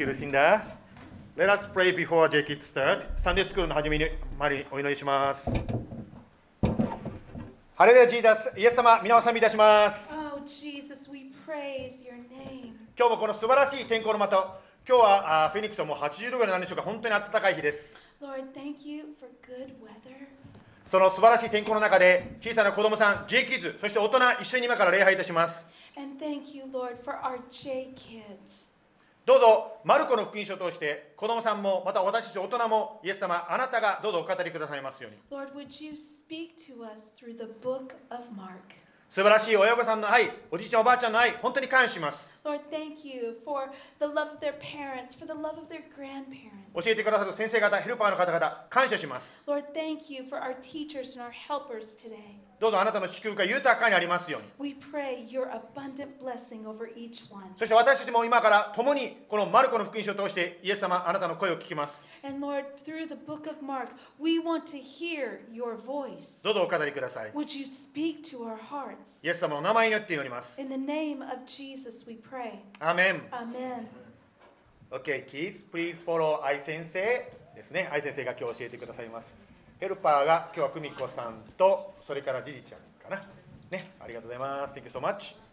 きるしんだ。Let us pray before j a k e t start. サンデースクールの始めに、お祈りします。ハレルジーダス、イエス様、皆を賛美いします。今日もこの素晴らしい天候のま、今日はフェニックスもう80度ぐらいなんでしょうか、本当に暖かい日です。その素晴らしい天候の中で、小さな子供さん、j k i d s そして大人、一緒に今から礼拝いたします。どうぞ、マルコの福音書を通して、子供さんも、また私たち大人も、イエス様、あなたがどうぞお語りくださいますように。Lord, 素晴らしい親御さんの愛、おじいちゃん、おばあちゃんの愛、本当に感謝します。教えてくださる先生方、ヘルパーの方々、感謝します。どうぞあなたの祝福が豊かにありますように。We pray your abundant blessing over each one. そして私たちも今から共にこのマルコの福音書を通してイエス様あなたの声を聞きます。And Lord, through the book of Mark, we want to hear your voice. どうぞお語りください。Would you speak to our hearts? イエス様のお名前によって祈ります。In the name of Jesus, we pray. アーメン。Amen. OK, kids, please follow 愛先生ですね。愛先生が今日教えてくださいます。ヘルパーが今日は久美子さんと、それからじじちゃんかな。ね、ありがとうございます。Thank you so much.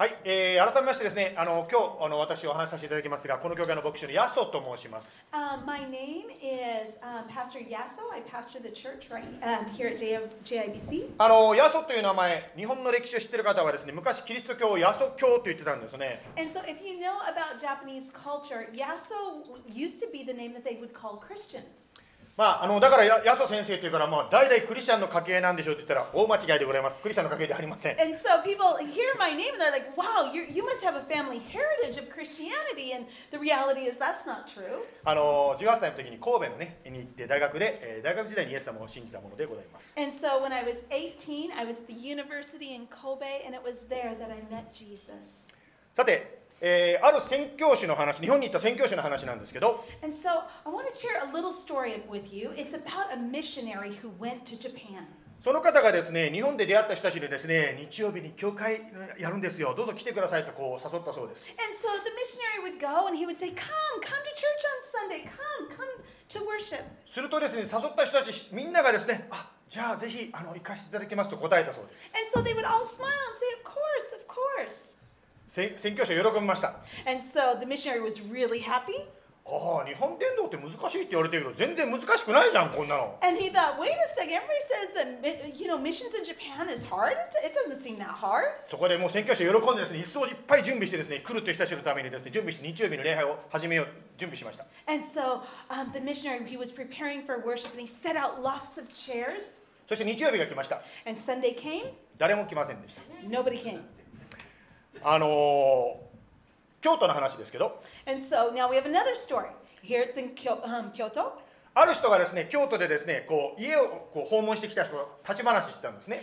はい、えー、改めましてですね、あの今日あの私お話しさせていただきますが、この教会の牧師のヤソと申します。Um, my name is um, Pastor Yasso. I pastor the church right um, here at JIBC. あのヤソという名前、日本の歴史を知っている方はですね、昔キリスト教をヤソ教と言ってたんですね。And so, if you know about Japanese culture, Yasso used to be the name that they would call Christians. まあ、あのだからやヤソ先生というから、まあ、代々クリスチャンの家系なんでしょうと言ったら大間違いでございます。クリスチャンの家系ではありません。And so, people hear my name and they're like, wow, you you must have a family heritage of Christianity. And the reality is, that's not true. あの18歳の時に神戸のねに行って大学で、えー大学時代にイエス様を信じたものでございます。And so, when I was 18, I was at the university in Kobe, and it was there that I met Jesus. さて、えー、ある宣教師の話、日本に行った宣教師の話なんですけど、その方がですね、日本で出会った人たちでですね、日曜日に教会やるんですよ、どうぞ来てくださいとこう誘ったそうです。するとですね、誘った人たちみんながですね、あじゃあぜひあの行かせていただきますと答えたそうです。せ宣教師は喜びました。And so the missionary was really happy. ああ、日本伝道って難しいって言われてるけど、全然難しくないじゃん、こんなの。And he thought, Wait a second, everybody says that you know missions in Japan is hard. It, doesn't seem that hard. そこでもう宣教師は喜んでですね、一層いっぱい準備してですね、来るという人たちのためにですね、準備して日曜日の礼拝を始めよう、準備しました。And so um, the missionary, he was preparing for worship and he set out lots of chairs. そして日曜日が来ました。And Sunday came, 誰も来ませんでした。nobody came. あの、京都の話ですけど。ある人がですね、京都でですね、こう家をこう訪問してきた人立ち話してたんですね。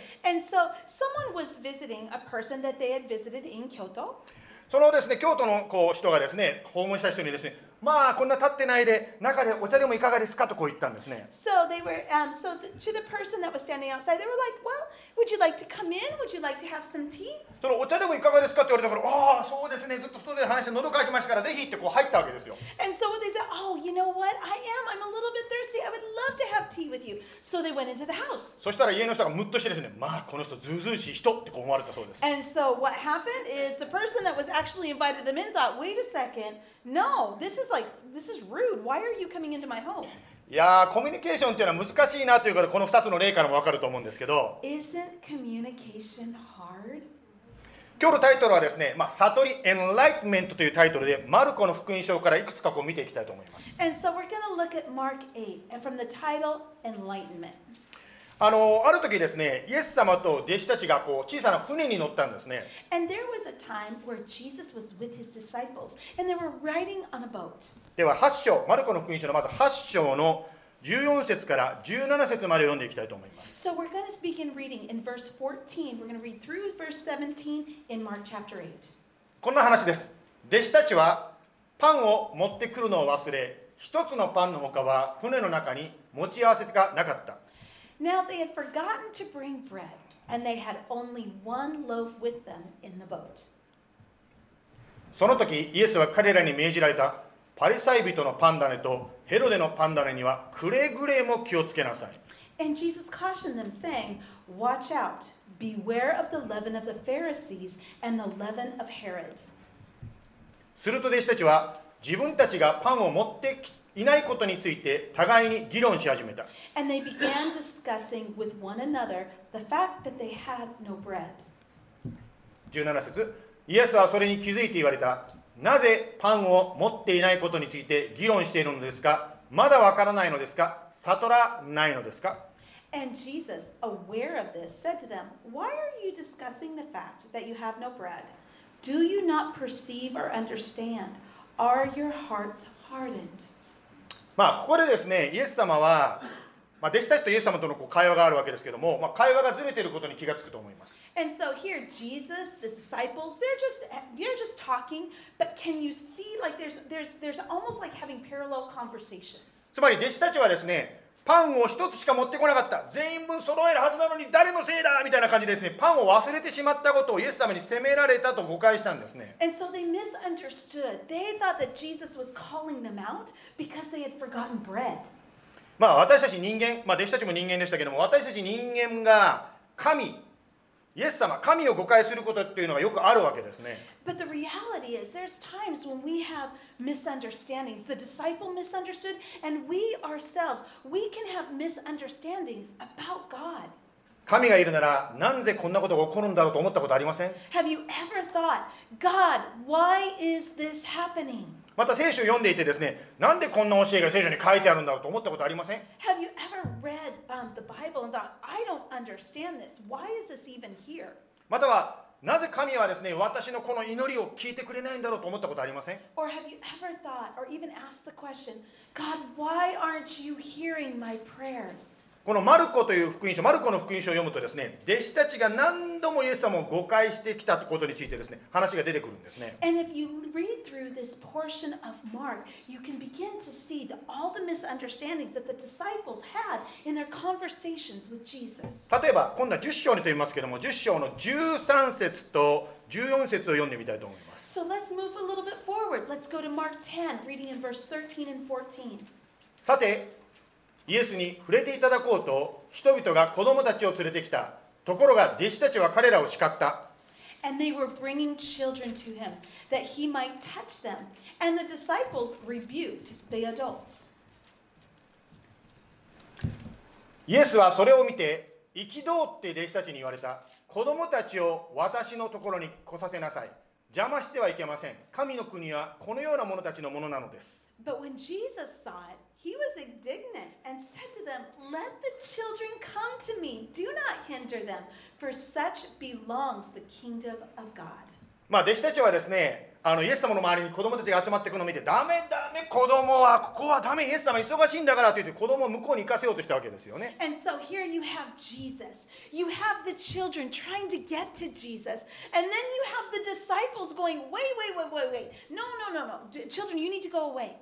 その、ですね、京都のこう人がですね、訪問した人にですね、まあこんな立ってないで、中でお茶でもいかがですかとこう言ったんですね。So they were, um, so the, to the person that was standing outside, they were like, well, would you like to come in? Would you like to have some tea? そのお茶でもいかがですかって言われたから、ああ、そうですね、ずっと外で話して喉乾きましたから、ぜひってこう入ったわけですよ。And so they said, oh, you know what? I am. I'm a little bit thirsty. I would love to have tea with you. So they went into the house. そしたら家の人がムッとしてですね、まあこの人ずうずうしい人ってこう思われたそうです。And so what happened is the person that was actually invited them in thought, wait a second, no, this is like, this is rude. Why are you coming into my home? いやー、コミュニケーションっていうのは難しいなというここの2つの例からも分かると思うんですけど、Isn't communication hard? 今日のタイトルはですね、まあ、悟り、エンライトメントというタイトルで、マルコの福音書からいくつかこう見ていきたいと思います。And so we're going to look at Mark 8 and from the title Enlightenment. あのある時ですね、イエス様と弟子たちがこう小さな船に乗ったんですね。And there was a time where Jesus was with his disciples and they were riding on a boat. では8章、マルコの福音書のまず8章の14節から17節まで読んでいきたいと思います。So we're going to speak in reading in verse 14. We're going to read through verse 17 in Mark chapter 8. こんな話です。弟子たちはパンを持ってくるのを忘れ、一つのパンの他は船の中に持ち合わせがなかった。Now they had forgotten to bring bread, and they had only one loaf with them in the boat. その時イエスは彼らに命じられたパリサイ人のパンダネとヘロデのパンダネにはくれぐれも気をつけなさい And Jesus cautioned them, saying, Watch out, beware of the leaven of the Pharisees and the leaven of Herod. すると弟子たちは自分たちがパンを持っていないことについて互いに議論し始めた And they began discussing with one another the fact that they had no bread. 17節イエスはそれに気づいて言われたなぜパンを持っていないことについて議論しているのですかまだわからないのですか悟らないのですか And Jesus, aware of this, said to them, Why are you discussing the fact that you have no bread? Do you not perceive or understand? Are your hearts hardened? まあここでですねイエス様は、まあ、弟子たちとイエス様とのこう会話があるわけですけども、まあ、会話がずれていることに気がつくと思います And so here, Jesus, the disciples, they're just they're just talking, but can you see like there's there's there's almost like having parallel conversations. つまり弟子たちはですねパンを一つしか持ってこなかった全員分揃えるはずなのに誰のせいだみたいな感じでですねパンを忘れてしまったことをイエス様に責められたと誤解したんですね And so they misunderstood. They thought that Jesus was calling them out because they had forgotten bread. まあ私たち人間、まあ、弟子たちも人間でしたけども私たち人間が神イエス様神を誤解することっていうのがよくあるわけですね But the reality is, there's times when we have misunderstandings. The disciple misunderstood, and we ourselves, we can have misunderstandings about God. 神がいるならなぜこんなことが起こるんだろうと思ったことありません Have you ever thought, God, why is this happening? また聖書を読んでいてですね、なんでこんな教えが聖書に書いてあるんだろうと思ったことありません、または、なぜ神はですね、私のこの祈りを聞いてくれないんだろうと思ったことありません？Thought, question, このマルコという福音書マルコの福音書を読むとですね弟子たちが何度もイエス様を誤解してきたことについてですね話が出てくるんですね And if you read through this portion of Mark, you can begin to see the, all the misunderstandings that the disciples had in their conversations with Jesus. 例えば今度は10章にと言いますけども10章の13節と14節を読んでみたいと思います So let's move a little bit forward. Let's go to Mark 10, reading in verse 13 and 14. さてイエスに触れていただこうと人々が子供たちを連れてきた。ところが弟子たちは彼らを叱った。And they were bringing children to him that he might touch them. And the disciples rebuked the adults. イエスはそれを見て憤って弟子たちに言われた。子供たちを私のところに来させなさい。邪魔してはいけません。神の国はこのような者たちのものなのです。But when Jesus saw it, he was indignant and said to them, Let the children come to me. Do not hinder them, for such belongs the kingdom of God. まあ弟子たちはですねあのイエス様の周りに子供たちが集まってくるのを見てダメダメ子供はここはダメイエス様忙しいんだからと言って子供を向こうに行かせようとしたわけですよね And so here you have Jesus. You have the children trying to get to Jesus. And then you have the disciples going, Wait, wait, wait, wait, wait. No, no, no, no. D- Children, you need to go away.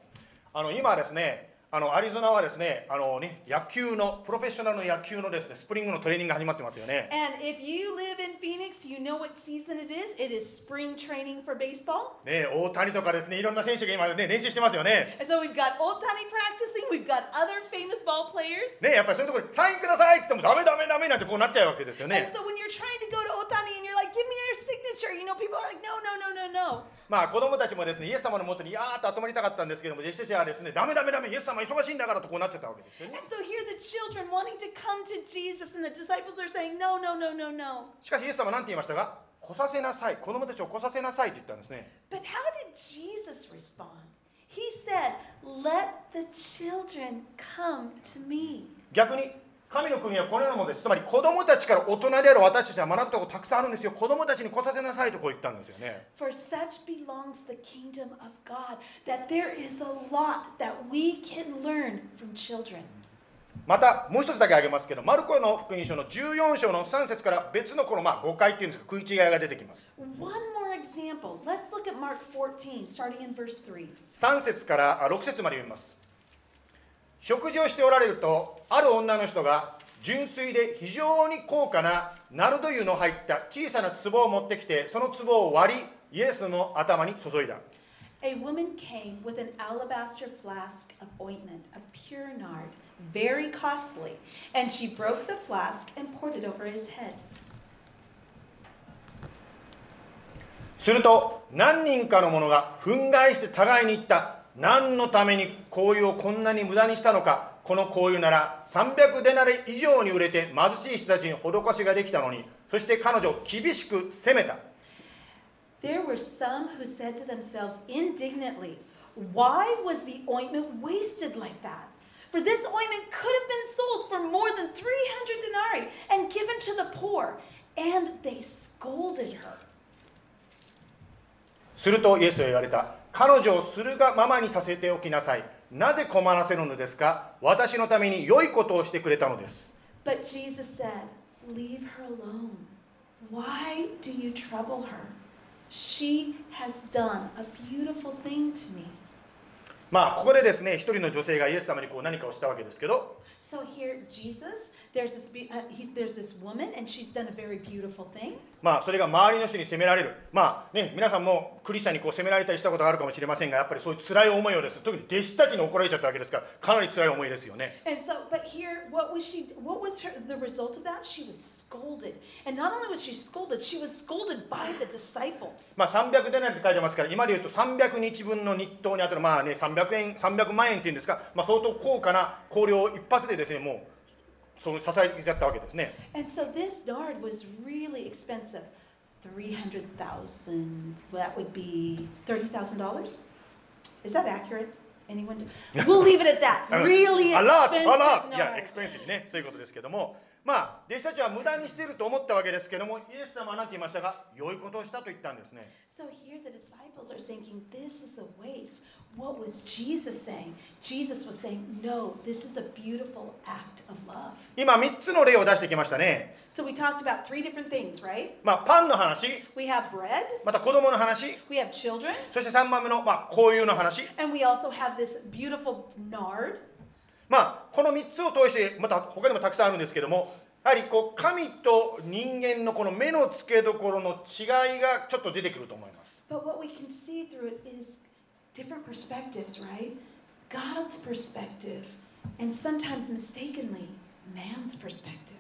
あの今ですね あのアリゾナはですねあのね野球のプロフェッショナルの野球のですねスプリングのトレーニングが始まってますよね And if you live in Phoenix, you know what season it is. It is spring training for baseball. ね大谷とかですねいろんな選手が今ね練習してますよね And so we've got Otani practicing, we've got other famous ball players. ねやっぱりそういうところでサインくださいって言ってもダメダメダメなんてこうなっちゃうわけですよ And ね so when you're trying to go to Otani and you're like, give me your signature, you know, people are like, no, no, no, no, no. まあ子供たちもですねイエス様のもとにやーっと集まりたかったんですけども弟子たちはですねダメダメダメイエス様忙しいんだからとこうなっちゃったわけですよね And so here the children wanting to come to Jesus, and the disciples are saying, no, no, no, no, no. しかしイエス様は何て言いましたか来させなさい子供たちを来させなさいと言ったんですね But how did Jesus respond? He said, let the children come to me. 逆に神の国はこのようなものですつまり子供たちから大人である私たちは学ぶところたくさんあるんですよ子供たちに来させなさいとこう言ったんですよね For such belongs the kingdom of God, that there is a lot that we can learn from children. またもう一つだけ挙げますけどマルコの福音書の14章の3節から別のこのまあ誤解っていうんですか食い違いが出てきます One more example. Let's look at Mark 14, starting in verse 3. 3節からあ6節まで読みます食事をしておられるとある女の人が純粋で非常に高価なナルド油の入った小さな壺を持ってきてその壺を割りイエスの頭に注いだ A woman came with an alabaster flask of ointment of pure nard, very costly, and she broke the flask and poured it over his head. すると何人かの者が憤慨して互いに言った何のために香油をこんなに無駄にしたのかこの香油なら300デナレ以上に売れて貧しい人たちに施しができたのにそして彼女を厳しく責めた There were some who said to themselves indignantly, Why was the ointment wasted like that? For this ointment could have been sold for more than 300 denarii and given to the poor. And they scolded her. するとイエスは言われた彼女をするがままにさせておきなさいなぜ困らせるのですか私のために良いことをしてくれたのです But Jesus said, Leave her alone. Why do you trouble her? She has done a beautiful thing to me. まあここでですね一人の女性がイエス様にこう何かをしたわけですけど So here, Jesus, there's this, uh, he's, there's this woman, and she's done a very beautiful thing. まあそれが周りの人に責められるまあね皆さんもクリスチャンにこう責められたりしたことがあるかもしれませんがやっぱりそういう辛い思いをですね特に弟子たちに怒られちゃったわけですからかなり辛い思いですよね And so, but here, what was she? What was her, the result of that? She was scolded, and not only was she scolded, she was scolded by the disciples. まあ300デナリって書いてますから今で言うと300日分の日当にあたるまあね300円300万円っていうんですか、まあ、相当高価な香料を一発でですねもうその支えちゃったわけですね And so this nard was really expensive, three hundred thousand. Well, that would be thirty thousand dollars. Is that accurate? Anyone? We'll leave it at that. Really expensive あらいやエ nard. クスペンシブねそういうことですけどもまあ弟子たちは無駄にしていると思ったわけですけどもイエス様は何て言いましたか良いことをしたと言ったんですね So here the disciples are thinking, this is a waste. What was Jesus saying? Jesus was saying, no, this is a beautiful act of love. 今3つの例を出してきましたね So we talked about three different things, right? まあパンの話 We have bread, また子供の話 we have children, そして3番目の、まあ、交友の話 and we also have this beautiful nard. まあこの3つを通してまた他にもたくさんあるんですけどもやはりこう神と人間のこの目の付けどころの違いがちょっと出てくると思います But what we can see through it is different perspectives, right? God's perspective, and sometimes mistakenly, man's perspective.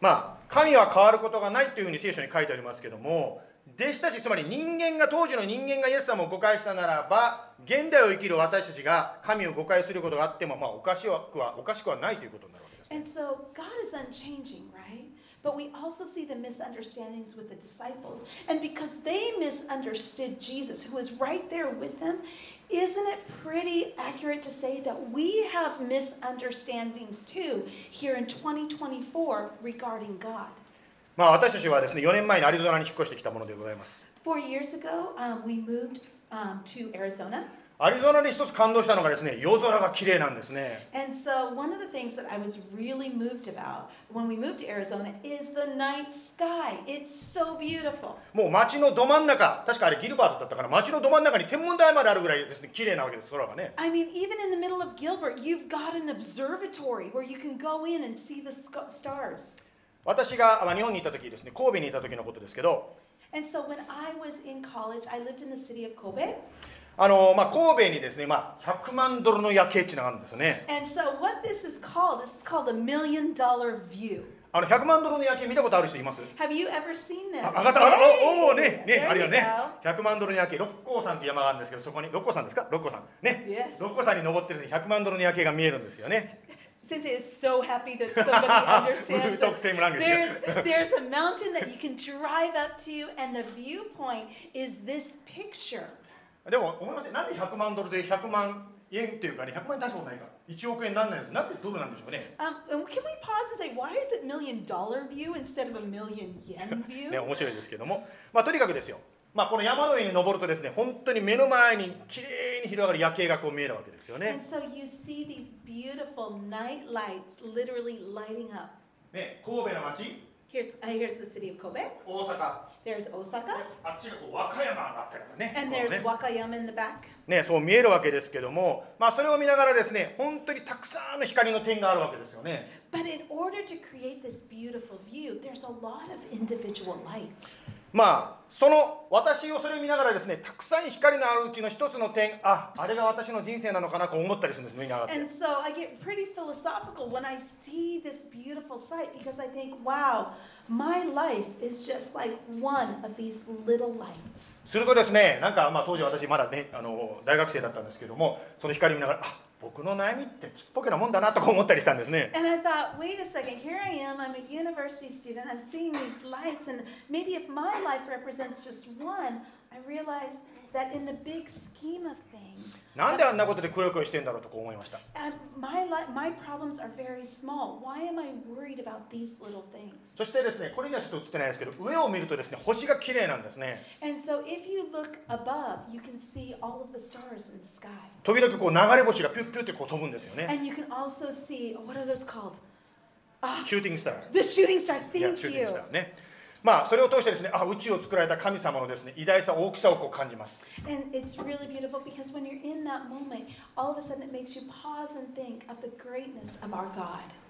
まあ神は変わることがないというふうに聖書に書いてありますけども弟子たちつまり人間が当時の人間がイエス様を誤解したならば現代を生きる私たちが神を誤解することがあってもまあおかしくはおかしくはないということになるわけです、ね And so God is unchanging, right? But we also see the misunderstandings with the disciples. And because they misunderstood Jesus, who was right there with them, isn't it pretty accurate to say that we have misunderstandings too here in 2024 regarding God? まあ、私たちはですね、4年前にアリゾナに引っ越してきたものでございます。アリゾナで一つ感動したのがですね、夜空が綺麗なんですね。So really、Arizona, so、もう街のど真ん中、確かあれギルバートだったから、街のど真ん中に天文台まであるぐらいですね、綺麗なわけです、空がね。I mean, even in the middle of Gilbert, you've got an observatory where you can go in and see the stars. 私が、まあ、日本にいた時ですね神戸にいた時のことですけど And so, when I was in college, I lived in the city of Kobe. あの、まあ、神戸にですね、まあ、100万ドルの夜景っていうのがあるんですよね And so, what this is called, this is called a million dollar view. あの100万ドルの夜景見たことある人います？Have you ever seen this? あ上がったあ!おおねね There あるよね go. 100万ドルの夜景六甲山って山があるんですけどそこに六甲山ですか？六甲山ね Yes. 六甲山に登ってる時に100万ドルの夜景が見えるんですよね Sensei is so happy that somebody understands Talk this. same language. There's, there's a mountain that you can drive up to, and the viewpoint is this picture. でも思いませんなんで100万ドルで100万円っていうかね100万円出したことないか1億円なんないんですなんでドルなんでしょうね Um, and can we pause and say, why is it million dollar view instead of a million yen ね view? 面白いですけどもまあとにかくですよ まあこの山の上に登るとですね本当に目の前に綺麗に広がる夜景がこう見えるわけですよね so. ね神戸の街 Here's, uh, here's the city of Kobe. 大阪 There's Osaka. あっちがこう和歌山があったりとかね And there's ね Wakayama in the back. ね、そう見えるわけですけども、まあ、それを見ながらですね本当にたくさんの光の点があるわけですよね。But in order to create this beautiful view, there's a lot of individual lights. まあその私をそれを見ながらですねたくさん光のあるうちの一つの点ああれが私の人生なのかなと思ったりするんです見ながら。するとですねなんかまあ当時私まだねあの大学生だったんですけどもその光見ながらあ僕の悩みってちっぽけなもんだなとか思ったりしたんですね And I thought, wait a second, here I am, I'm a university student, I'm seeing these lights, and maybe if my life represents just one, なんであんなことでくよくよしてんだろうと思いました。そしてですね、これにはちょっと映ってないですけど、上を見るとですね、星が綺麗なんですね。時々こう流れ星がピュッピュッってこう飛ぶんですよね。シューティングスター。The shooting star. Thank you. まあ、それを通してですね、あ、宇宙を作られた神様のですね、偉大さ、大きさをこう感じます。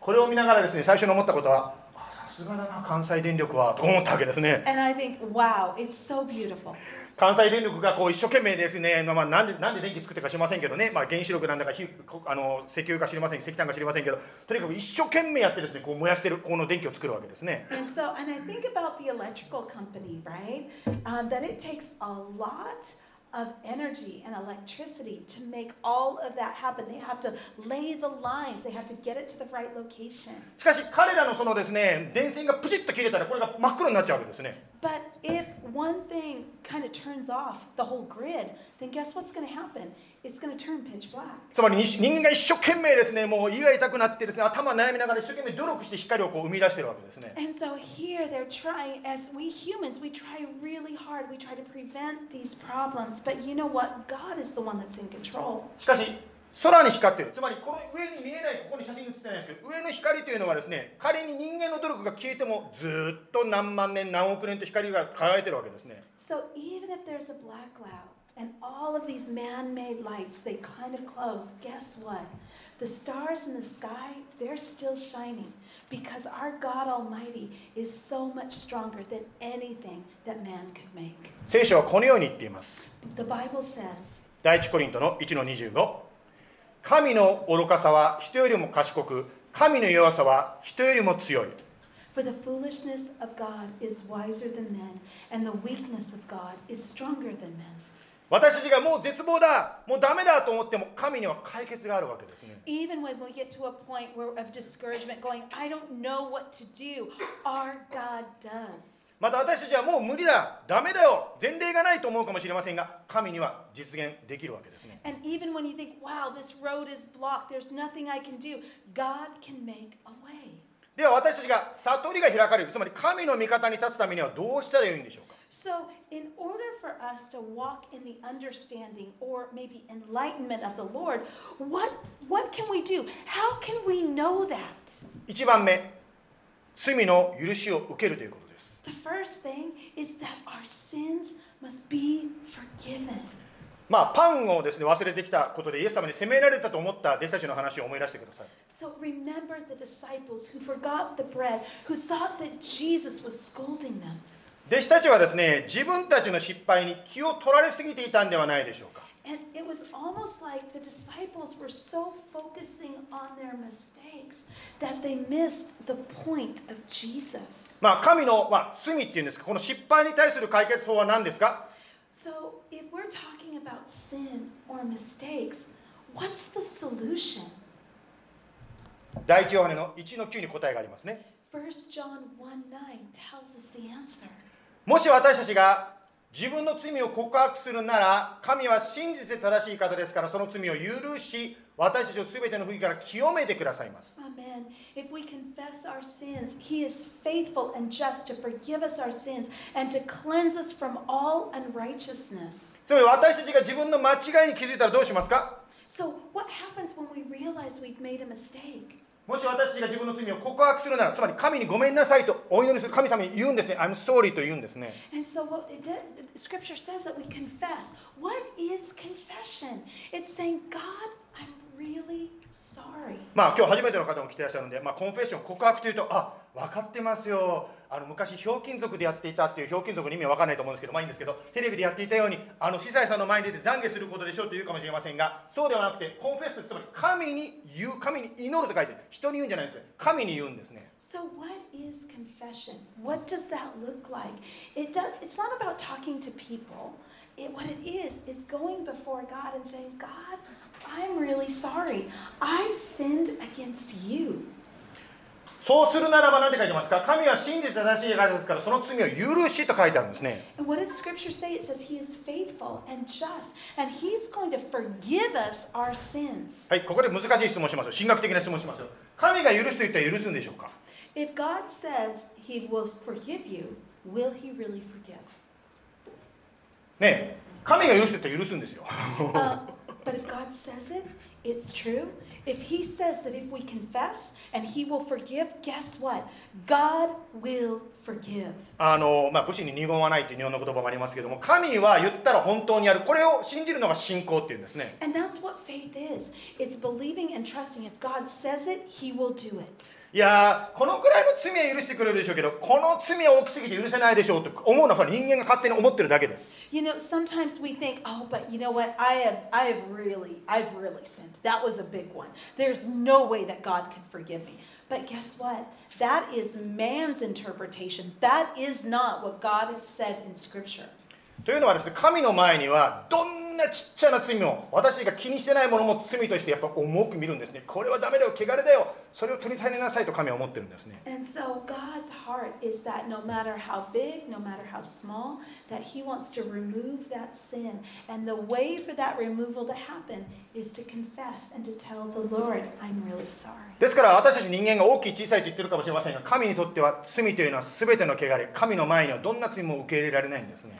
これを見ながらですね、最初に思ったことは、さすがだな、関西電力は、と思ったわけですね。関西電力がこう一生懸命ですね、まあ、なんでなんで電気作ってるか知りませんけどね、まあ、原子力なんだかあの石油か知りません石炭か知りませんけどとにかく一生懸命やってですねこう燃やしてるこの電気を作るわけですね And so, and I think about the electrical company, right? Um, that it takes a lot of energy and electricity to make all of that happen. They have to lay the lines, they have to get it to the right location. しかし彼らのそのですね電線がプチッと切れたらこれが真っ黒になっちゃうわけですね But if one thing kind of turns off the whole grid, then guess what's going to happen? It's going to turn pitch black. つまりに人間が一生懸命ですねもう胃が痛くなってですね頭悩みながら一生懸命努力して光をこう生み出してるわけですね And so here they're trying, as we humans, we try really hard. We try to prevent these problems. But you know what? God is the one that's in control. しかし 空に光ってるつまりこの上に見えないここに写真写ってないんですけど上の光というのはですね仮に人間の努力が消えてもずーっと何万年何億年と光が輝いてるわけですね So even if there's a black cloud and all of these man made lights, they kind of close, guess what? The stars in the sky, they're still shining because our God Almighty is so much stronger than anything that man could make. 聖書はこのように言っています The Bible says, 第一コリントの1の25神の愚かさは人よりも賢く神の弱さは人よりも強い For the foolishness of God is wiser than men, and the weakness of God is stronger than men. 私たちがもう絶望だもうダメだと思っても神には解決があるわけですね Even when we get to a point where, of discouragement, going, I don't know what to do, our God does. また私たちはもう無理だダメだよ前例がないと思うかもしれませんが神には実現できるわけですね And even when you think, wow, this road is blocked, there's nothing I can do, God can make a way. では私たちが悟りが開かれるつまり神の味方に立つためにはどうしたらいいんでしょうか So, in order for us to walk in the understanding or maybe enlightenment of the Lord, what, what can we do? How can we know that? 1番目罪の許しを受けるということです The first thing is that our sins must be forgiven. まあパンをですね忘れてきたことでイエス様に責められたと思った弟子たちの話を思い出してください So remember the disciples who forgot the bread, who thought that Jesus was scolding them. 弟子たちはですね自分たちの失敗に気を取られすぎていたんではないでしょうか And it was almost like the disciples were so focusing on their mistakes that they missed the point of Jesus. まあ神の、まあ、罪っていうんですかこの失敗に対する解決法は何ですか So if we're talking about sin or mistakes, what's the solution? 第一ヨハネの1の9に答えがありますね1 John 1 9 tells us the answer. もし私たちが自分の罪を告白するなら神は真実で正しい方ですからその罪を許し私たちを全ての不義から清めてくださいます。つまり私たちが自分の間違いに気づいたらどうしますか、もし私が自分の罪を告白するなら、つまり神にごめんなさいとお祈りする神様に言うんですね。I'm sorry と言うんですね。まあ今日初めての方も来てらっしゃるので、まあ、コンフェッション、告白というと、あ分かってますよ。あの昔ひょうきん族でやっていたっていうひょうきん族の意味は分かんないと思うんですけどまあいいんですけどテレビでやっていたようにあの司祭さんの前に出て懺悔することでしょうと言うかもしれませんがそうではなくてコンフェスつまり神に言う神に祈ると書いて人に言うんじゃないんですよ神に言うんですね So, what is confession? What does that look like? It does, it's not about talking to people. It, what it is, is going before God and saying, God, I'm really sorry. I've sinned against you. そうするならば何て書いてますか神は真実正しい方ですからその罪を許しと書いてあるんですね And what does Scripture say? It says He is faithful and just, and He's going to forgive us our sins. はいここで難しい質問しますよ神学的な質問しますよ神が許すと言ったら許すんでしょうか If God says He will forgive you, will He really forgive? ねえ神が許すと言ったら許すんですよ Uh, but if God says it, it's true. If He says that if we confess and He will forgive, guess what? God will forgive. あのまあ、武士に二言はないという日本の言葉もありますけども神は言ったら本当にやるこれを信じるのが信仰っていうんですね And that's what faith is it's believing and trusting. If God says it, He will do it. いやーこのくらいの罪は許してくれるでしょうけどこの罪は大きすぎて許せないでしょうと思うのは人間が勝手に思ってるだけです You know, sometimes we think, oh, but you know what? I have, I have really, I've really sinned. That was a big one. There's no way that God can forgive me. But guess what? That is man's interpretation. That is not what God has said in Scripture. というのはですね神の前にはどんなちっちゃな罪も私が気にしてないものも罪としてやっぱ重く見るんですねこれはダメだよ汚れだよそれを取り去りなさいと神は思ってるんですね。ですから私たち人間が大きい小さいと言ってるかもしれませんが神にとっては罪というのは全ての汚れ神の前にはどんな罪も受け入れられないんですね。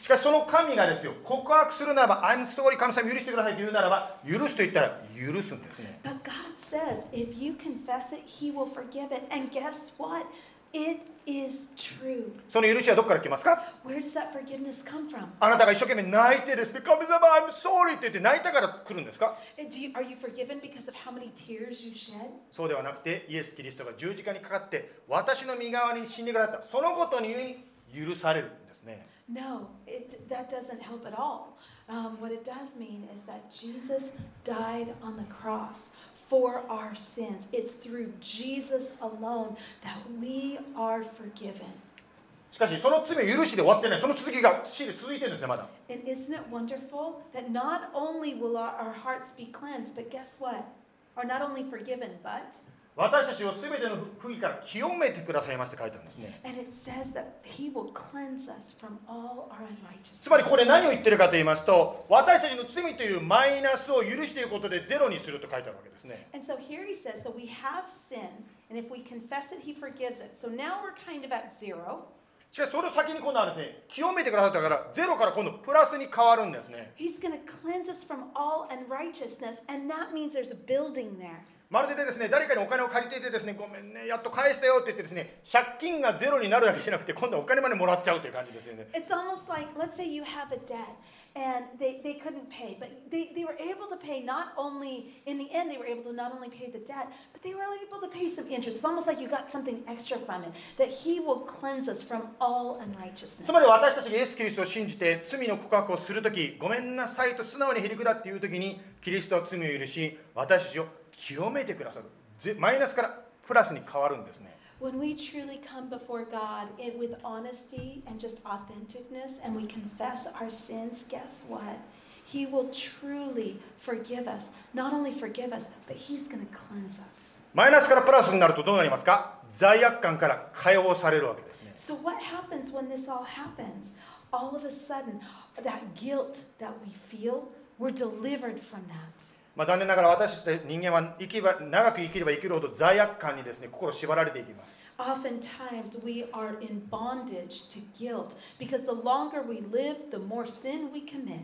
しかしその神がですよ告白するならば「I'm sorry 神様」許してくださいと言うならば許すと言ったら許すんですね But God says, if you confess it, He will forgive it. And guess what? It is true. その許しはどこから来ますか Where does that forgiveness come from? あなたが一生懸命泣いてですね神様 I'm sorry って言って泣いたから来るんですか Uh, Do you, are you forgiven because of how many tears you shed? そうではなくてイエス・キリストが十字架にかかって私の身代わりに死んでくださったそのことにゆえに許されるんですね No, it, that doesn't help at all. Um, what it does mean is that Jesus died on the cross for our sins. It's through Jesus alone that we are forgiven. しかしその罪を許しで終わってないその続きが死で続いてるんですねまだ And isn't it wonderful that not only will our, our hearts be cleansed, but guess what? Or not only forgiven, but, 私たちを全ての不義から清めてくださいまして書いてあるんですねつまりここで unrighteousness. 何を言ってるかと言いますと私たちの罪というマイナスを許していくことでゼロにすると書いてあるわけですね And so here he says, so we have sin, and if we confess it, he forgives it. So now we're kind of at zero. しかしそれを先に今度はですね清めてくださったからゼロから今度プラスに変わるんですね He's going to cleanse us from all unrighteousness, and that means there's a building there. まるでですね誰かにお金を借りていてですねごめんねやっと返したよって言ってですね借金がゼロになるだけじゃなくて今度はお金までもらっちゃうという感じですよね It's almost like, let's say you have a debt and they, they couldn't pay, but they, they were able to pay not only, in the end, they were able to not only pay the debt, but they were able to pay some interest. It's almost like you got something extra from it, that He will cleanse us from all unrighteousness. つまり私たちがイエス・キリストを信じて罪の告白をするときごめんなさいと素直にへりくだっていうときにキリストは罪を許し私たちを清めてくださるぜマイナスからプラスに変わるんですね When we truly come before God it, with honesty and just authenticness and we confess our sins, guess what? He will truly forgive us. Not only forgive us, but He's going to cleanse us. マイナスからプラスになるとどうなりますか罪悪感から解放されるわけですね So, what happens when this all happens? All of a sudden, that guilt that we feel, we're delivered from that. まあ、残念ながら私たち人間は生きば長く生きれば生きるほど罪悪感にですね心縛られていきます Oftentimes, we are in bondage to guilt because the longer we live, the more sin we commit.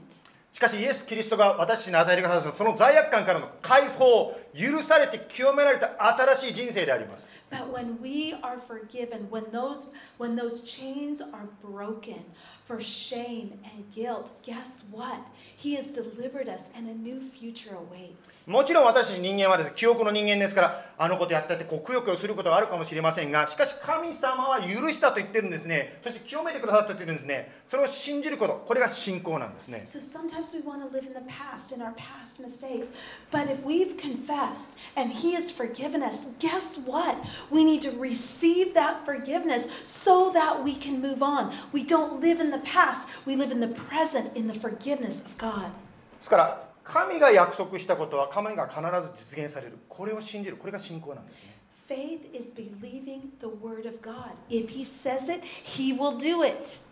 しかしイエス・キリストが私たちに与えてくださるその罪悪感からの解放許されて清められた新しい人生であります But when we are forgiven, when those when those chains are broken for shame and guilt, guess what? He has delivered us and a new future awaits. もちろん私たち人間はですね記憶の人間ですからあのことやったってこうくよくよすることがあるかもしれませんがしかし神様は許したと言ってるんですねそして清めてくださったと言ってるんですねそれを信じることこれが信仰なんですね So sometimes we want to live in the past, in our past mistakes. But if we've confessed and He has forgiven us, guess what? We need to receive that forgiveness so that we can move on. We don't live in the past, we live in the present, in the forgiveness of God. ですから神が約束したことは神が必ず実現されるこれを信じるこれが信仰なんですね Faith is believing the Word of God. If He says it, He will do it.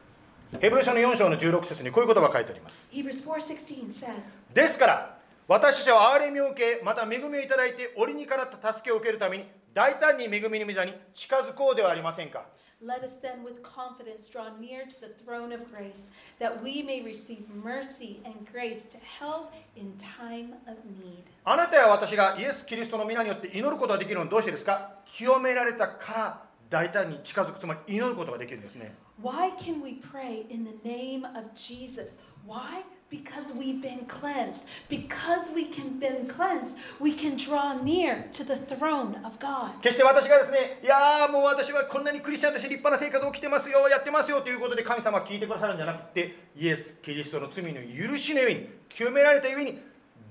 ヘブル書の4章の16節にこういう言葉が書いてあります Hebrews 4:16 says, ですから私たちは憐れみを受けまた恵みをいただいて折にかなった助けを受けるために大胆に恵みの御座に近づこうではありませんか Let us then with confidence draw near to the throne of grace, that we may receive mercy and grace to help in time of need. あなたや私がイエス・キリストの皆によって祈ることができるのはどうしてですか清められたから大胆に近づくつまり祈ることができるんですね Why can we pray in the name of Jesus? Why? Because we've been cleansed. Because we can been cleansed, we can draw near to the throne of God. 決して私がですねいやーもう私はこんなにクリスチャンとして立派な生活を生きてますよやってますよということで神様は聞いてくださるんじゃなくてイエス・キリストの罪の許しのゆえに清められたゆえに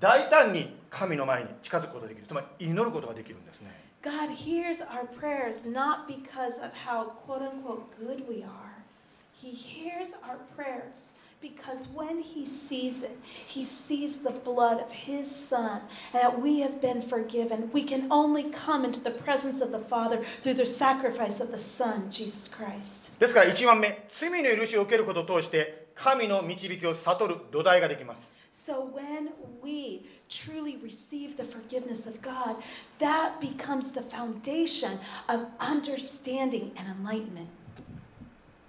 大胆に神の前に近づくことができるつまり祈ることができるんですね God hears our prayers not because of how quote unquote good we are. He hears our prayers because when He sees it, He sees the blood of His Son and that we have been forgiven. We can only come into the presence of the Father through the sacrifice of the Son, Jesus Christ. ですから1番目罪の許しを受けることを通して神の導きを悟る土台ができます So when we truly receive the forgiveness of God, that becomes the foundation of understanding and enlightenment.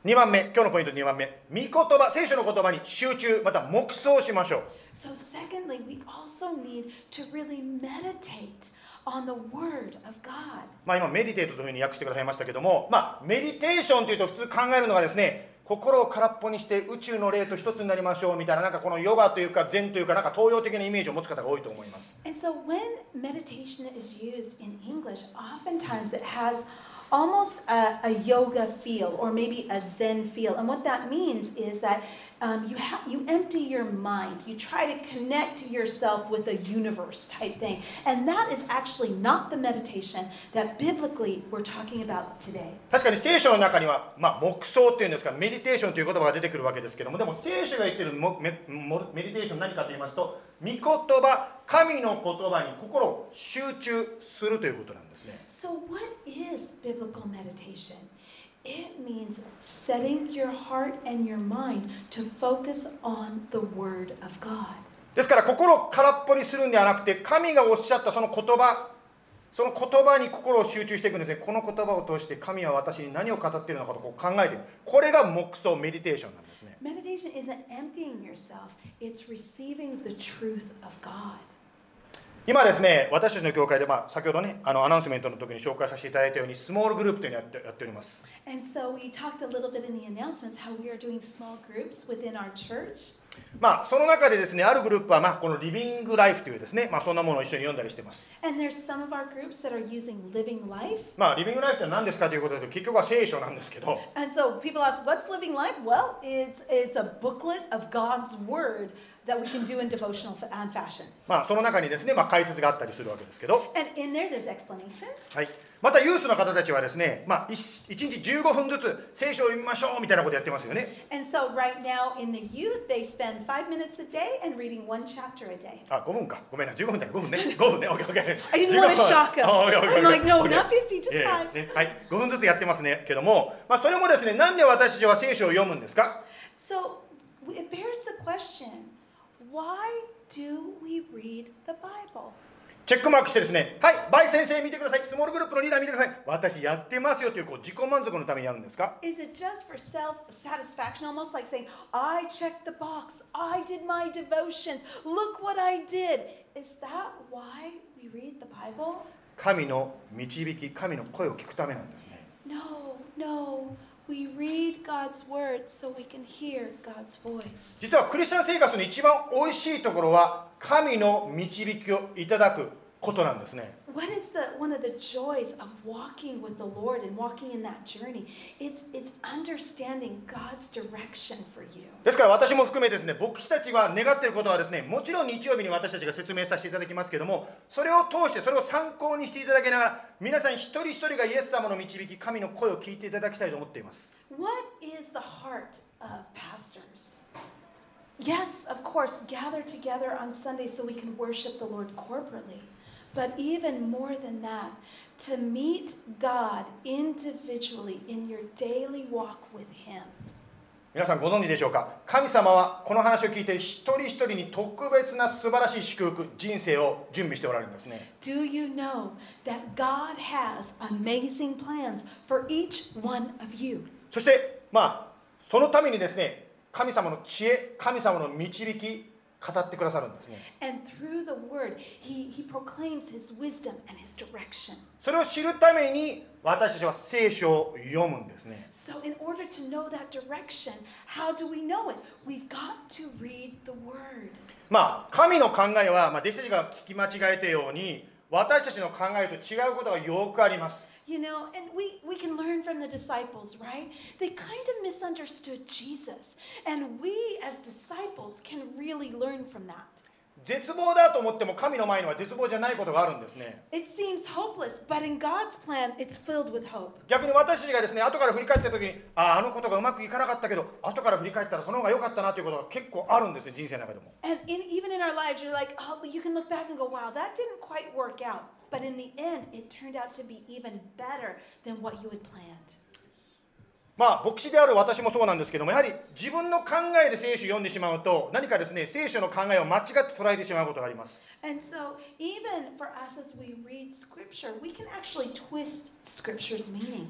2番目今日のポイント2番目。御言葉聖書の言葉に集中また黙想しましょう。So, secondly, we also need to really meditate on the Word of God. まあ今メディテートというふうに訳してくださいましたけどもまあメディテーションというと普通考えるのがですね心を空っぽにして宇宙の霊と一つになりましょうみたいななんかこのヨガというか禅というかなんか東洋的なイメージを持つ方が多いと思います。And so, when meditation is used in English, oftentimes it has almost a, a yoga feel or maybe a Zen feel. And what that means is that um, you, ha- you empty your mind, you try to connect yourself with a universe type thing. And that is actually not the meditation that biblically we're talking about today. 確かに聖書の中には、まあ、黙想っていうんですかメディテーションという言葉が出てくるわけですけどもでも聖書が言ってるもメもメディテーション何かと言いますと御言葉神の言葉に心を集中するということなんです ね So, what is biblical meditation? It means setting your heart and your mind to focus on the Word of God. ですから心を空っぽにするんではなくて神がおっしゃったその言葉その言葉に心を集中していくんですねこの言葉を通して神は私に何を語っているのかとこう考えているこれが黙想メディテーションなんですね Meditation isn't emptying yourself, it's receiving the truth of God. 今ですね私たちの教会で、まあ、先ほどねあのアナウンスメントの時に紹介させていただいたようにスモールグループというのをやってやっております And so, we talked a little bit in the announcements how we are doing small groups within our church. まあその中でですねあるグループは、まあ、このリビングライフというですね、まあ、そんなものを一緒に読んだりしてます And there's some of our groups that are using Living Life. まあリビングライフって何ですかということで結局は聖書なんですけど And so people ask, what's living life? Well, it's it's a booklet of God's word that we can do in devotional um, fashion. まあその中にですね、まあ、解説があったりするわけですけど And in there, there's explanations. はい、またユースの方たちはですね、まあ、1, 日15分ずつ聖書を読みましょうみたいなことやってますよね。あ5分か。ごめんな、15分だね、5分ね。5分ね、オッケー。5分。ずつやってますね、けども、まあ、それもですね、なんで私たちは聖書を読むんですか？So, it bears the question, why do we read the Bible? チェックマークしてですね、はい、バイ先生見てください。スモールグループのリーダー見てください。私やってますよというこう自己満足のためにやるんですか Is it just for self satisfaction, almost like saying, I checked the box, I did my devotions, look what I did? Is that why we read the Bible? 神の導き神の声を聞くためなんですね No, no. We read God's word so we can hear God's voice. 実はクリスチャン生活の一番おいしいところは神の導きをいただくことなんですね What is the one of the joys of walking with the Lord and walking in that journey? It's it's understanding God's direction for you. ですから私も含めですね牧師たちは願っていることはですねもちろん日曜日に私たちが説明させていただきますけどもそれを通してそれを参考にしていただきながら皆さん一人一人がイエス様の導き神の声を聞いていただきたいと思っています What is the heart of pastors? Yes, of course, gather together on Sunday so we can worship the Lord corporately. But even more than that, to meet God individually in your daily walk with Him. 皆さんご存知でしょうか神様はこの話を聞いて一人一人に特別な素晴らしい祝福人生を準備しておられるんですね Do you know that God has amazing plans for each one of you? そしてまあそのためにですね 神様の知恵、神様の導き、語ってくださるんですね。それを知るために、私たちは聖書を読むんですね。まあ、神の考えは、ま、弟子たちが聞き間違えたように、私たちの考えと違うことがよくあります。You know, and we, we can learn from the disciples, right? They kind of misunderstood Jesus. And we as disciples can really learn from that. 絶望だと思っても神の前には絶望じゃないことがあるんですね It seems hopeless, but in God's plan, it's filled with hope. 逆に私たちがですね後から振り返った時にあああのことがうまくいかなかったけど後から振り返ったらその方が良かったなということが結構あるんですよ人生の中でも And in, even in our lives, you're like, oh, you can look back and go, wow, that didn't quite work out. But in the end, it turned out to be even better than what you had planned. まあ牧師である私もそうなんですけどもやはり自分の考えで聖書を読んでしまうと何かですね聖書の考えを間違って捉えてしまうことがあります And so, even for us as we read scripture, we can actually twist scripture's meaning.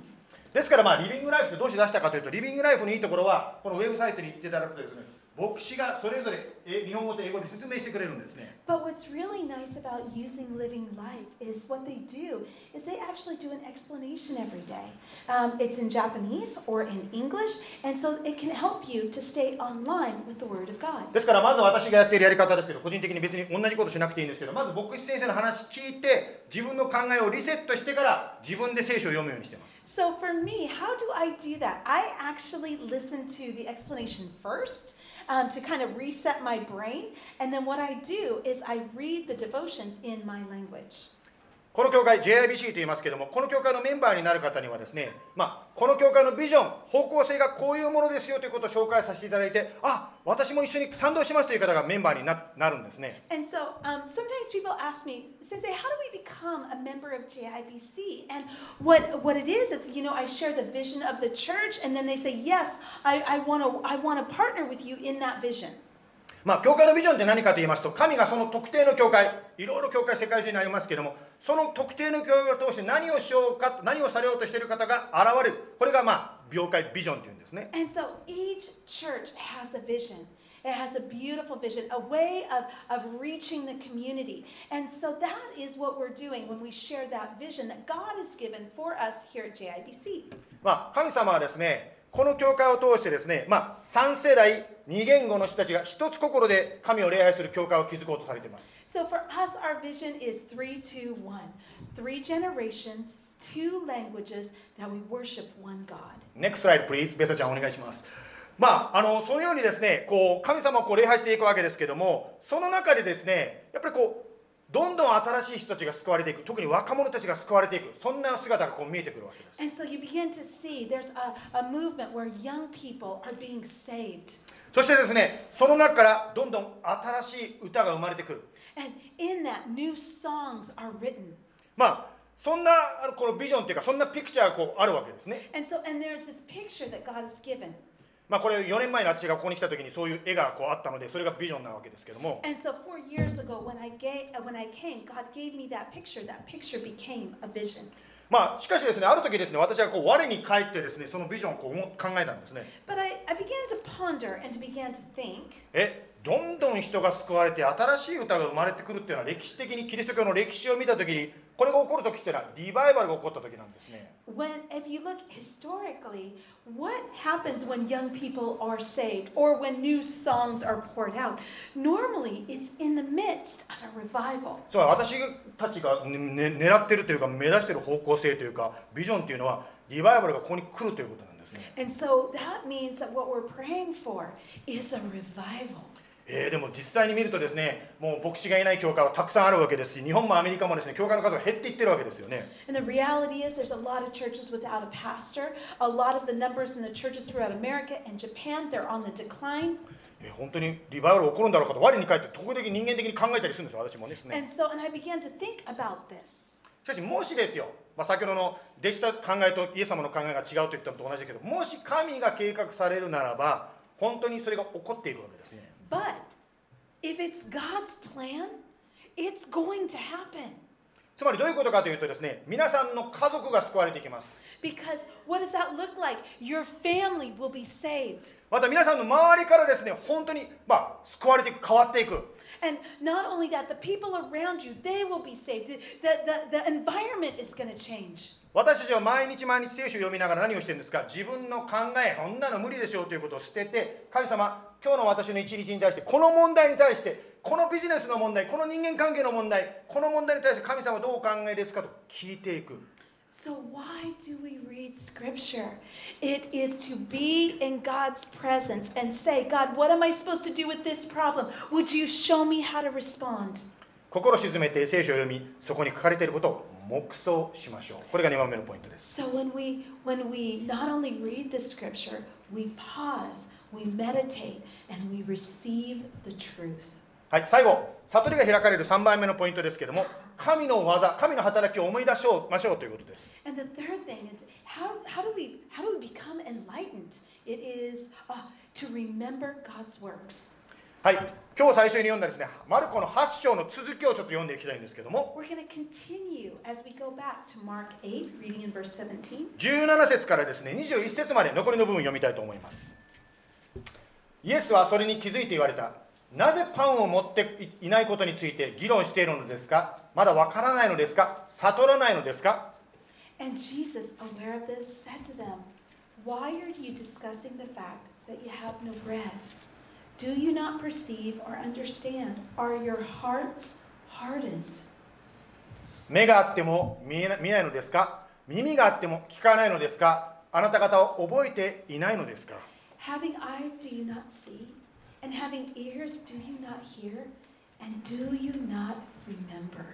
ですからまあリビングライフってどうして出したかというとリビングライフのいいところはこのウェブサイトに行っていただくとですね牧師がそれぞれえ日本語と英語で説明してくれるんですね But what's really nice about using Living Life is what they do is they actually do an explanation every day. Um, it's in Japanese or in English, and so it can help you to stay online with the Word of God. ですからまず私がやっているやり方ですけど個人的に別に同じことしなくていいんですけどまず牧師先生の話聞いて自分の考えをリセットしてから自分で聖書を読むようにしてます So for me, how do I do that? I actually listen to the explanation first um, to kind of reset my brain, and then what I do is I read the devotions in my language. この教会 JIBC と言いますけどもこの教会のメンバーになる方にはですね、まあ、この教会のビジョン方向性がこういうものですよということを紹介させていただいてあ私も一緒に賛同しますという方がメンバーにななるんですね And so um, sometimes people ask me, Sensei, how do we become a member of JIBC? And what, what it is, it's, you know, I share the vision of the church, and then they say, yes, I, I want to I wanna partner with you in that vision. まあ、教会のビジョンって何かと言いますと神がその特定の教会いろいろ教会世界中にありますけどもその特定の教会を通して何をしようか何をされようとしている方が現れるこれがまあ業界ビジョンというんですね And so each church has a vision. It has a beautiful vision, a way of, of reaching the community. And so that is what we're doing when we share that vision that God has given for us here at JIBC. まあ、神様はですねこの教会を通してですね、まあ、3世代2言語の人たちが一つ心で神を礼拝する教会を築こうとされています So for us, our vision is three, two, one. Three generations, two languages that we worship one God. NEXT slide please ベサちゃんお願いしますまああのそのようにですねこう神様をこう礼拝していくわけですけどもその中でですねやっぱりこうどんどん新しい人たちが救われていく、特に若者たちが救われていく、そんな姿がこう見えてくるわけ。そしてですね、その中からどんどん新しい歌が生まれてくる。まあそんなこのビジョンというか、そんなピクチャーがこうあるわけですね。まあこれ4年前に私がここに来た時にそういう絵がこうあったのでそれがビジョンなわけですけども And so, four years ago, when I, gave, uh, when I came, God gave me that picture. That picture became a vision. まあしかしですねある時ですね私はこう我に返ってですねそのビジョンをこう思考えたんですね But I, I began to ponder and began to think えどんどん人が救われて新しい歌が生まれてくるっていうのは歴史的にキリスト教の歴史を見た時にこれが起こる時っていうのはリバイバルが起こった時なんですね When, if you look historically, what happens when young people are saved or when new songs are poured out? Normally, it's in the midst of a revival. そう私たちが、ねね狙ってるというか目指してる方向性というかビジョンっていうのはリバイバルがここに来るということなんですね And so that means that what we're praying for is a revival. えーでも実際に見るとですねもう牧師がいない教会はたくさんあるわけですし日本もアメリカもですね教会の数が減っていってるわけですよね And the reality is, there's a lot of churches without a pastor. A lot of the numbers in the churches throughout America and Japan, they're on the decline. えー本当にリバイバルが起こるんだろうかと我に返って時々人間的に考えたりするんですよ私もですね And so, and I began to think about this. しかしもしですよ、まあ、先ほどの弟子と考えとイエス様の考えが違うと言ったのと同じだけどもし神が計画されるならば本当にそれが起こっているわけですね But if it's God's plan, it's going to happen. つまりどういうことかというとですね皆さんの家族が救われていきます Because what does that look like? Your family will be saved. また皆さんの周りからですね本当にまあ救われていく変わっていく And not only that, the people around you, they will be saved. The, the, the environment is going to change. 私たちは毎日毎日聖書を読みながら何をしてるんですか自分の考えこんなの無理でしょうということを捨てて神様今日の私の一日に対してこの問題に対してこのビジネスの問題この人間関係の問題この問題に対して神様はどうお考えですかと聞いていく So, why do we read scripture? It is to be in God's presence and say, God, what am I supposed to do with this problem? Would you show me how to respond? 心沈めて聖書を読みそこに書かれていることを黙想しましょうこれが2番目のポイントです So, when we, when we not only read the scripture, we pause, はい、最後、悟りが開かれる3番目のポイントですけれども、神の技、神の働きを思い出しましょうということです。はい、今日最初に読んだですね、マルコの8章の続きをちょっと読んでいきたいんですけども、17節からですね、21節まで残りの部分を読みたいと思います。17イエスはそれに気づいて言われたなぜパンを持っていないことについて議論しているのですかまだわからないのですか悟らないのですか And Jesus, aware of this, said to them, Why are you discussing the fact that you have no bread? Do you not perceive or understand? Are your hearts hardened? 目があっても見えな見えないのですか耳があっても聞かないのですかあなた方は覚えていないのですか Having eyes, do you not see? And having ears, do you not hear? And do you not remember?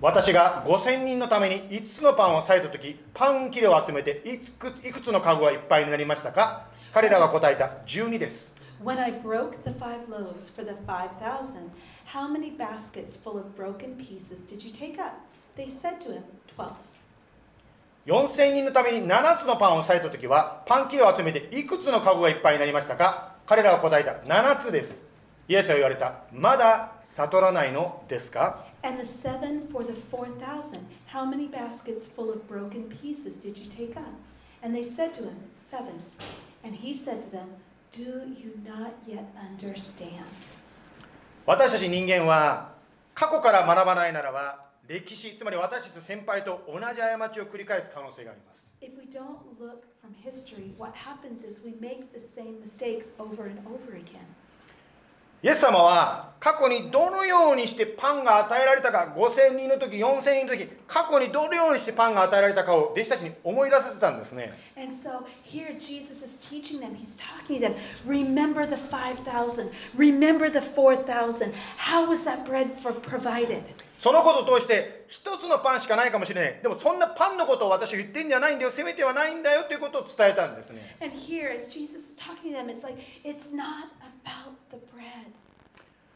私が5000人のために5つのパンを裂いた時パン切れを集めていくいくつのカゴがいっぱいになりましたか彼らは答えた12です When I broke the five loaves for the five thousand, how many baskets full of broken pieces did you take up? They said to him, Twelve. 4000人のために7つのパンを裂いた時はパン切れを集めていくつのカゴがいっぱいになりましたか彼らは答えた7つですイエスは言われたまだ悟らないのですか And the seven for the four thousand, how many baskets full of broken pieces did you take up? And they said to him, Seven. And he said to them, Do you not yet understand? 私たち人間は過去から学ばないならば歴史つまり私たちの先輩と同じ過ちを繰り返す可能性があります If we don't look from history, what happens is we make the same mistakes over and over again. イエス様は過去にどのようにしてパンが与えられたか5000人の時4000人の時過去にどのようにしてパンが与えられたかを弟子たちに思い出させたんですね And so here Jesus is teaching them, he's talking to them. Remember the 5,000, remember the 4,000. How was that bread for provided? そのことを通して、一つのパンしかないかもしれない。でも、そんなパンのことを私は言ってんじゃないんだよ、責めてはないんだよということを伝えたんですね。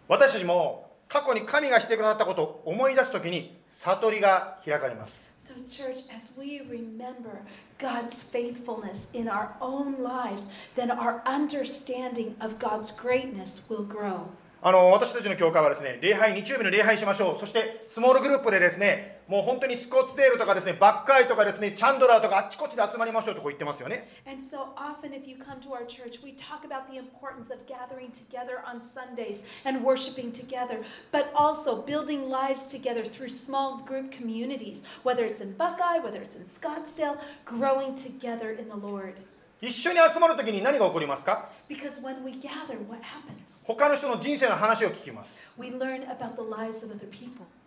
私たちも、過去に神がしてくださったことを思い出すときに、悟りが開かれます。So, church, as we remember God's faithfulness in our own lives, then our understanding of God's greatness will grow. あの私たちの教会はですね礼拝日曜日の礼拝しましょうそしてスモールグループでですねもう本当にスコッツデールとかですねバッカイとかですねチャンドラーとかあっちこっちで集まりましょうとこう言ってますよね And so often, if you come to our church, we talk about the importance of gathering together on Sundays and worshiping together, but also building lives together through small group communities, whether it's in Buckeye, whether it's in Scottsdale, growing together in the Lord. 一緒に集まるときに何が起こりますか？他の人の人生の話を聞きます。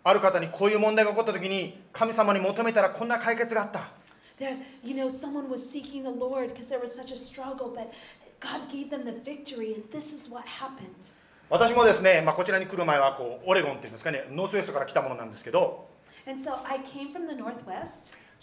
ある方にこういう問題が起こったときに、神様に求めたらこんな解決があった。私もですね、まあ、こちらに来る前はこうオレゴンっていうんですかね、ノースウェストから来たものなんですけど。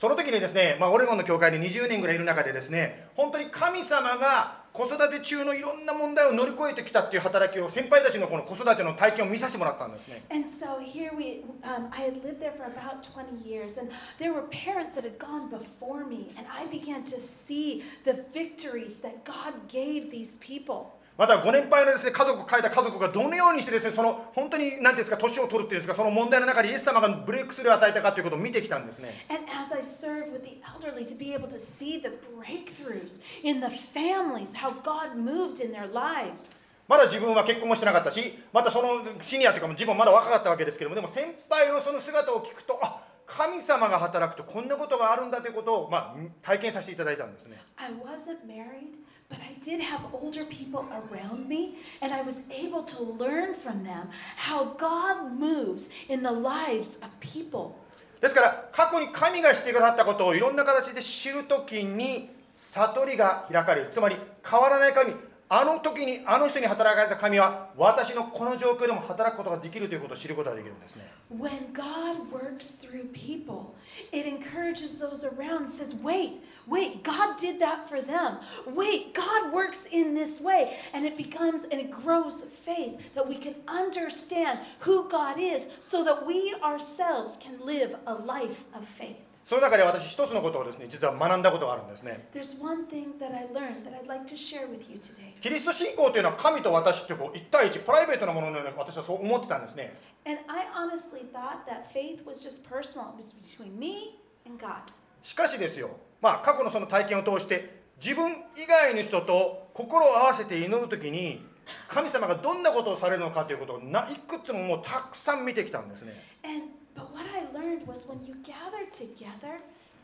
その時にですね、まあ、オレゴンの教会に20年ぐらいいる中でですね本当に神様が子育て中のいろんな問題を乗り越えてきたっていう働きを先輩たちのこの子育ての体験を見させてもらったんですね And so here we, um, I had lived there for about 20 years, and there were parents that had gone before me, and I began to see the victories that God gave these people. またご年配のですね家族を変えた家族がどのようにしてですねその本当に何ですか年を取るっていうんですかその問題の中でイエス様がブレイクスルーを与えたかということを見てきたんですね And as I served with the elderly, to be able to see the breakthroughs in the families, how God moved in their lives. まだ自分は結婚もしてなかったしまたそのシニアというか自分はまだ若かったわけですけどもでも先輩のその姿を聞くとあ神様が働くとこんなことがあるんだということを、まあ、体験させていただいたんですね I wasn't married, but I did have older people around me, and I was able to learn from them how God moves in the lives of people. ですから過去に神がしてくださったことをいろんな形で知るときに悟りが開かれるつまり変わらない神 あの時にあの人に働かれた神は私のこの状況でも働くことができるということを知ることができるんですね When God works through people, it encourages those around and says, Wait, wait, God did that for them. Wait, God works in this way. And it becomes and it grows faith that we can understand who God is so that we ourselves can live a life of faith. その中で私一つのことをですね実は学んだことがあるんですね。There's one thing that I learned that I'd like to share with you today. キリスト信仰というのは神と私ってこう一対一プライベートなもののように私はそう思ってたんですね。And I honestly thought that faith was just personal, it was between me and God. しかしですよ。まあ過去のその体験を通して自分以外の人と心を合わせて祈る時に神様がどんなことをされるのかということをないくつももうたくさん見てきたんですね。And but what I learned was when you gather together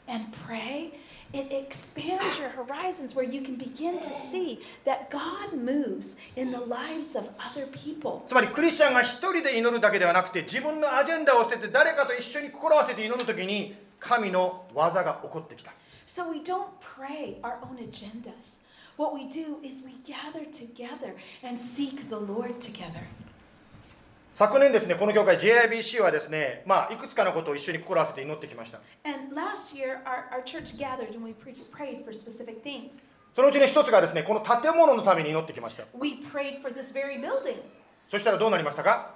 and pray, it expands your horizons where you can begin to see that God moves in the lives of other people. つまりクリスチャンが一人で祈るだけではなくて自分のアジェンダを捨てて誰かと一緒に心を合わせて祈る時に神の技が起こってきた So we don't pray our own agendas. What we do is we gather together and seek the Lord together. 昨年ですね、この業界 JIBC はですね、ま、いくつかのことを一緒に心合わせて祈ってきました。そのうちの一つがですね、この建物のために祈ってきました。そしたらどうなりましたか、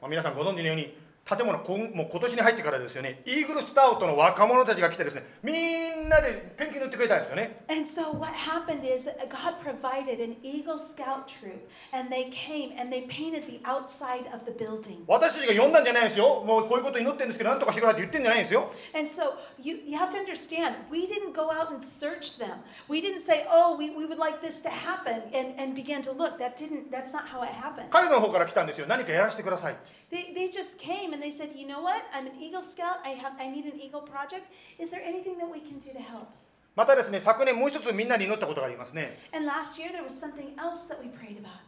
ま、皆さんご存知のように。建物、こもう今年に入ってからですよね、イーグルスタウトの若者たちが来てですね、みんなでペンキ塗ってくれたんですよね。私たちが呼んだんじゃないですよ。もうこういうこと祈ってるんですけど、なんとかしてくださいって言ってんじゃないんですよ。彼の方から、来たんですよ。何かやらせてください。They, they just came and they said, you know what? I'm an Eagle Scout. I have I need an Eagle project. Is there anything that we can do to help? またですね、昨年もう一つみんなに祈ったことがありますね。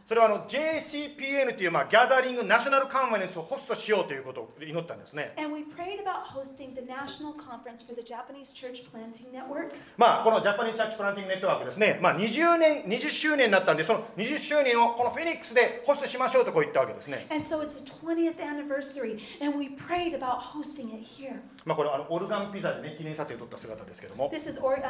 それはあの JCPN というまあギャザリングナショナルカンファレンスをホストしようということを祈ったんですね。まあ、このジャパニーズ・チャッチ・プランティング・ネットワークですね、まあ20年、20周年になったんで、その20周年をこのフェニックスでホストしましょうとこう言ったわけですね。まあ、これあのオルガンピザで、ね、記念撮影を撮った姿ですけども。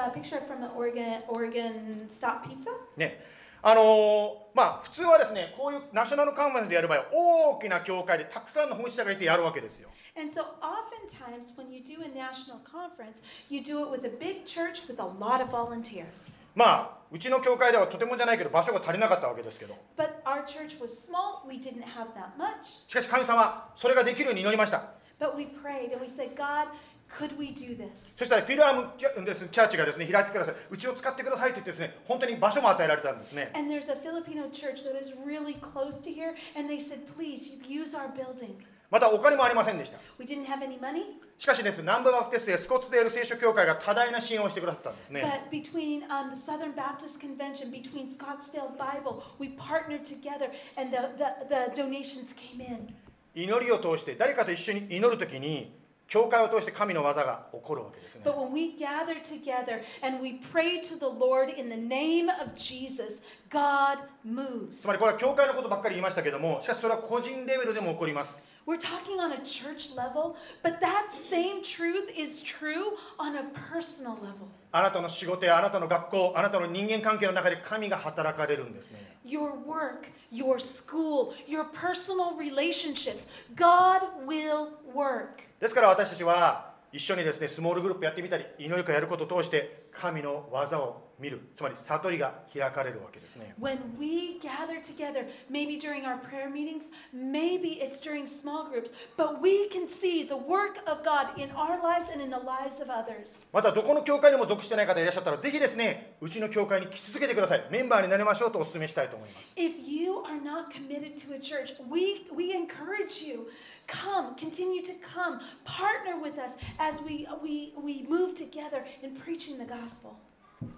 A picture from the Oregon Oregon Stop Pizza. ねあのーまあ普通はですねこういうナショナルカンファレンスでやる場合は大きな教会でたくさんの奉仕者がいてやるわけですよ And so oftentimes when you do a national conference, you do it with a big church with a lot of volunteers. まあうちの教会ではとてもじゃないけど場所が足りなかったわけですけど But our church was small, we didn't have that much. しかし神様はそれができるように祈りました But we prayed and we said, God, could we do this? そしたらフィルアームキャですチャーチがですね開いてくださいうちを使ってくださいと言ってですね本当に場所も与えられたんですね And there's a Filipino church that is really close to here, and they said, please use our building. またお金もありませんでした We didn't have any money, しかしですね南部バプテストやスコッツデール聖書協会が多大な支援をしてくださったんですね but between um, the Southern Baptist Convention, between Scottsdale Bible, we partnered together, and the, the, the donations came in. 祈りを通して誰かと一緒に祈るときに教会を通して神の技が起こるわけですね But when we gather together and we pray to the Lord in the name of Jesus, God moves. つまりこれは教会のことばっかり言いましたけどもしかしそれは個人レベルでも起こります We're talking on a church level, but that same truth is true on a personal level. あなたの仕事やあなたの学校あなたの人間関係の中で神が働かれるんですね Your work, your school, your personal relationships, God will work. ですから私たちは一緒にですねスモールグループやってみたり祈りかやることを通して神の技を見るつまり悟りが開かれるわけですね When we gather together, maybe during our prayer meetings, maybe it's during small groups, but we can see the work of God in our lives and in the lives of others. またどこの教会にも属してない方いらっしゃったらぜひですねうちの教会に来続けてくださいメンバーになりましょうとお勧めしたいと思います If you are not committed to a church, we, we encourage you. Come, continue to come, partner with us as we, we, we move together in preaching the gospel.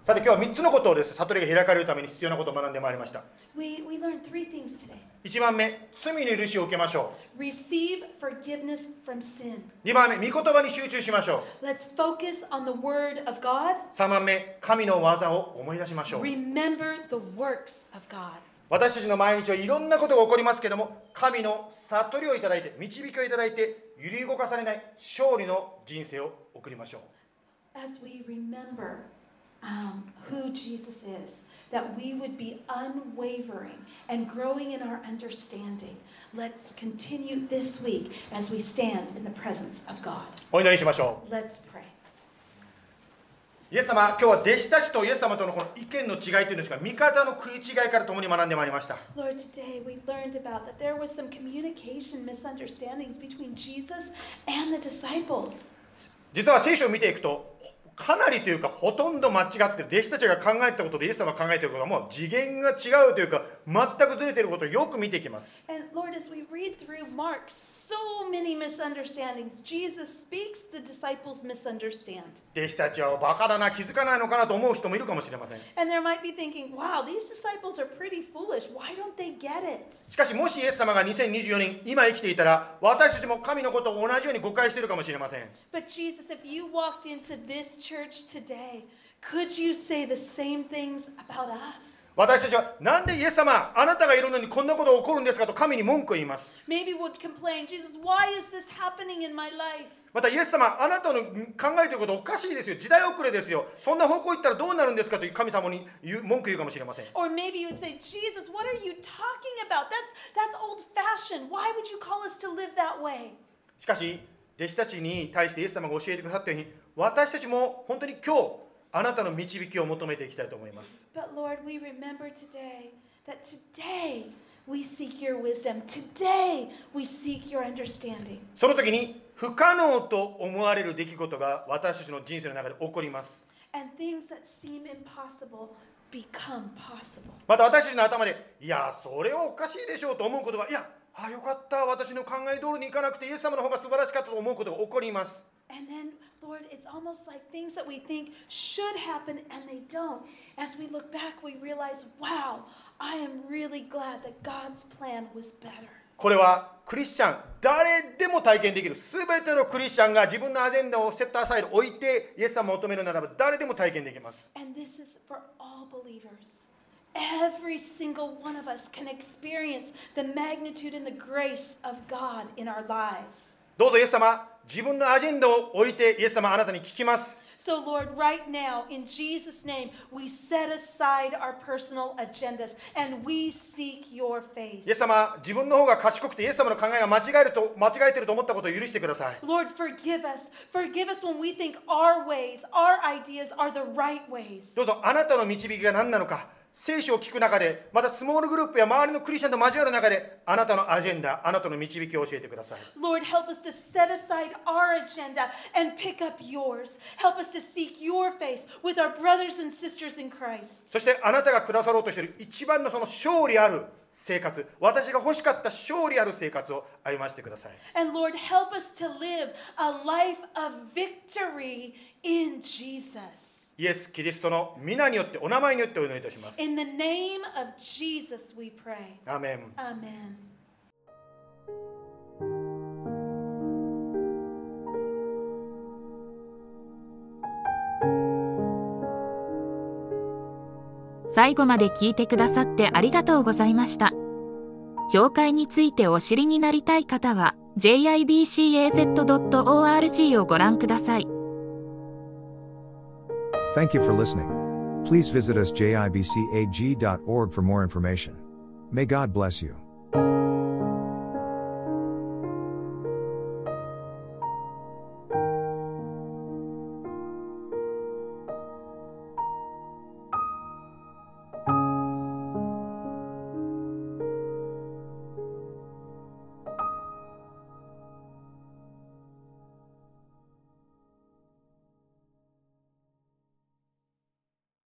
さて今日は3つのことをです悟りが開かれるために必要なことを学んでまいりました We, we learned three things today 1番目罪の許しを受けましょ receive forgiveness from sin. う2番目御言葉に集中しましょ Let's focus on the word of God. う3番目神の技を思い出しましょう Remember the works of God. 私たちの毎日はいろんなことが起こりますけども神の悟りをいただいて導きをいただいて揺り動かされない勝利の人生を送りましょう um, who Jesus is, that we would be unwavering and growing in our understanding. Let's continue this week as we stand in the presence of God. お祈りしましょ Let's pray. うイエス様今日は弟子たちとイエス様とのこの意見の違いというんですか見方の食い違いから共に学んでまいりました Lord, today we learned about that there was some communication misunderstandings between Jesus and the disciples. 実は聖書を見ていくと かなりというかほとんど間違ってる。弟子たちが考えたことでイエス様が考えてることはもう次元が違うというか全くずれていることをよく見ていきます And Lord, as we read through Mark, so many misunderstandings. Jesus speaks, the disciples misunderstand. 弟子たちはバカだな気づかないのかなと思う人もいるかもしれません And there might be thinking, wow, these disciples are pretty foolish. Why don't they get it? しかしもしイエス様が2024年今生きていたら私たちも神のことを同じように誤解しているかもしれません But Jesus, if you walked into this church today, could you say the same things about us? 私たちはなんでイエス様あなたがいるのにこんなことが起こるんですかと神に文句を言います Maybe would complain, Jesus, why is this happening in my life? またイエス様あなたの考えていることおかしいですよ時代遅れですよそんな方向行ったらどうなるんですかという神様に言う文句言うかもしれません Or maybe you would say, Jesus, what are you talking about? That's that's old fashioned. Why would you call us to live that way? しかし弟子たちに対してイエス様が教えてくださったように私たちも本当に今日あなたの導きを求めていきたいと思います But Lord, we remember today that today we seek your wisdom. Today we seek your understanding. その時に不可能と思われる出来事が私たちの人生の中で起こります And things that seem impossible become possible. また私たちの頭でいやそれはおかしいでしょうと思うことがいやあよかった私の考え通りにいかなくてイエス様の方が素晴らしかったと思うことが起こります And then, Lord, it's almost like things that we think should happen and they don't. As we look back, we realize, wow, I am really glad that God's plan was better. これはクリスチャン誰でも体験できる全てのクリスチャンが自分のアジェンダをセッターサイド置いてイエス様を求めるならば誰でも体験できます And this is for all believers. Every single one of us can experience the magnitude and the grace of God in our lives. どうぞイエス様自分のアジェンダを置いてイエス様あなたに聞きます So, Lord, right now, in Jesus' name, we set aside our personal agendas and we seek your face. イエス様、自分の方が賢くてイエス様の考えが間違えると間違えてると思ったことを許してください。 Lord, forgive us. Forgive us when we think our ways, our ideas are the right ways. どうぞあなたの導きが何なのか、 聖書を聞く中で、またスモールグループや周りのクリスチャンと交わる中で、あなたのアジェンダ、あなたの導きを教えてください。Lord, help us to set aside our agenda and pick up yours. Help us to seek your face with our brothers and sisters in Christ. そしてあなたがくださろうとしている一番のその勝利ある生活、私が欲しかった勝利ある生活を歩ませてください。And Lord, help us to live a life of victory in Jesus. イエス・キリストの皆によって、お名前によってお祈りいたします。In the name of Jesus, we pray. アーメン Amen. 最後まで聞いてくださってありがとうございました。教会についてお知りになりたい方は jibcaz.org をご覧ください。Thank you for listening. Please visit us jibcag.org for more information. May God bless you.